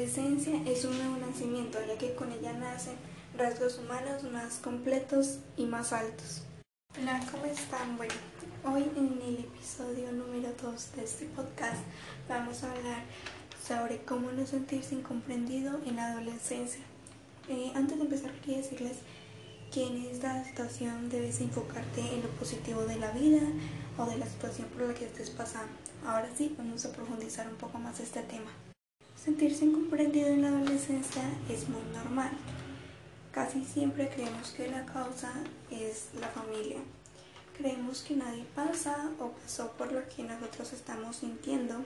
adolescencia es un nuevo nacimiento, ya que con ella nacen rasgos humanos más completos y más altos. Hola, ¿cómo están? Bueno, hoy en el episodio número 2 de este podcast vamos a hablar sobre cómo no sentirse incomprendido en la adolescencia. Eh, antes de empezar quería decirles que en esta situación debes enfocarte en lo positivo de la vida o de la situación por la que estés pasando. Ahora sí, vamos a profundizar un poco más este tema. Sentirse incomprendido en la adolescencia es muy normal. Casi siempre creemos que la causa es la familia. Creemos que nadie pasa o pasó por lo que nosotros estamos sintiendo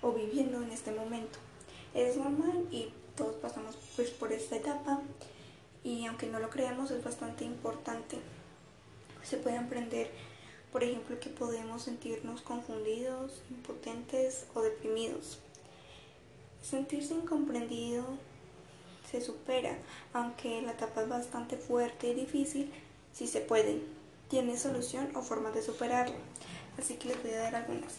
o viviendo en este momento. Es normal y todos pasamos pues, por esta etapa y aunque no lo creamos es bastante importante. Se puede aprender, por ejemplo, que podemos sentirnos confundidos, impotentes o deprimidos. Sentirse incomprendido se supera, aunque la etapa es bastante fuerte y difícil, si se puede. Tiene solución o forma de superarlo, así que les voy a dar algunas.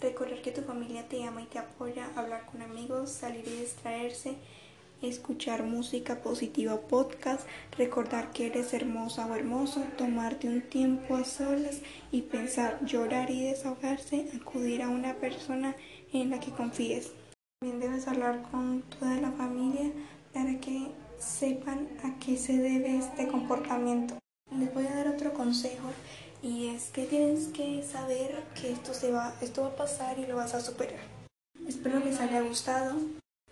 Recordar que tu familia te ama y te apoya, hablar con amigos, salir y distraerse, escuchar música positiva podcast, recordar que eres hermosa o hermoso, tomarte un tiempo a solas y pensar, llorar y desahogarse, acudir a una persona en la que confíes. También debes hablar con toda la familia para que sepan a qué se debe este comportamiento. Les voy a dar otro consejo y es que tienes que saber que esto se va, esto va a pasar y lo vas a superar. Espero les haya gustado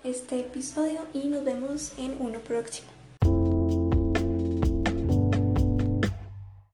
este episodio y nos vemos en uno próximo.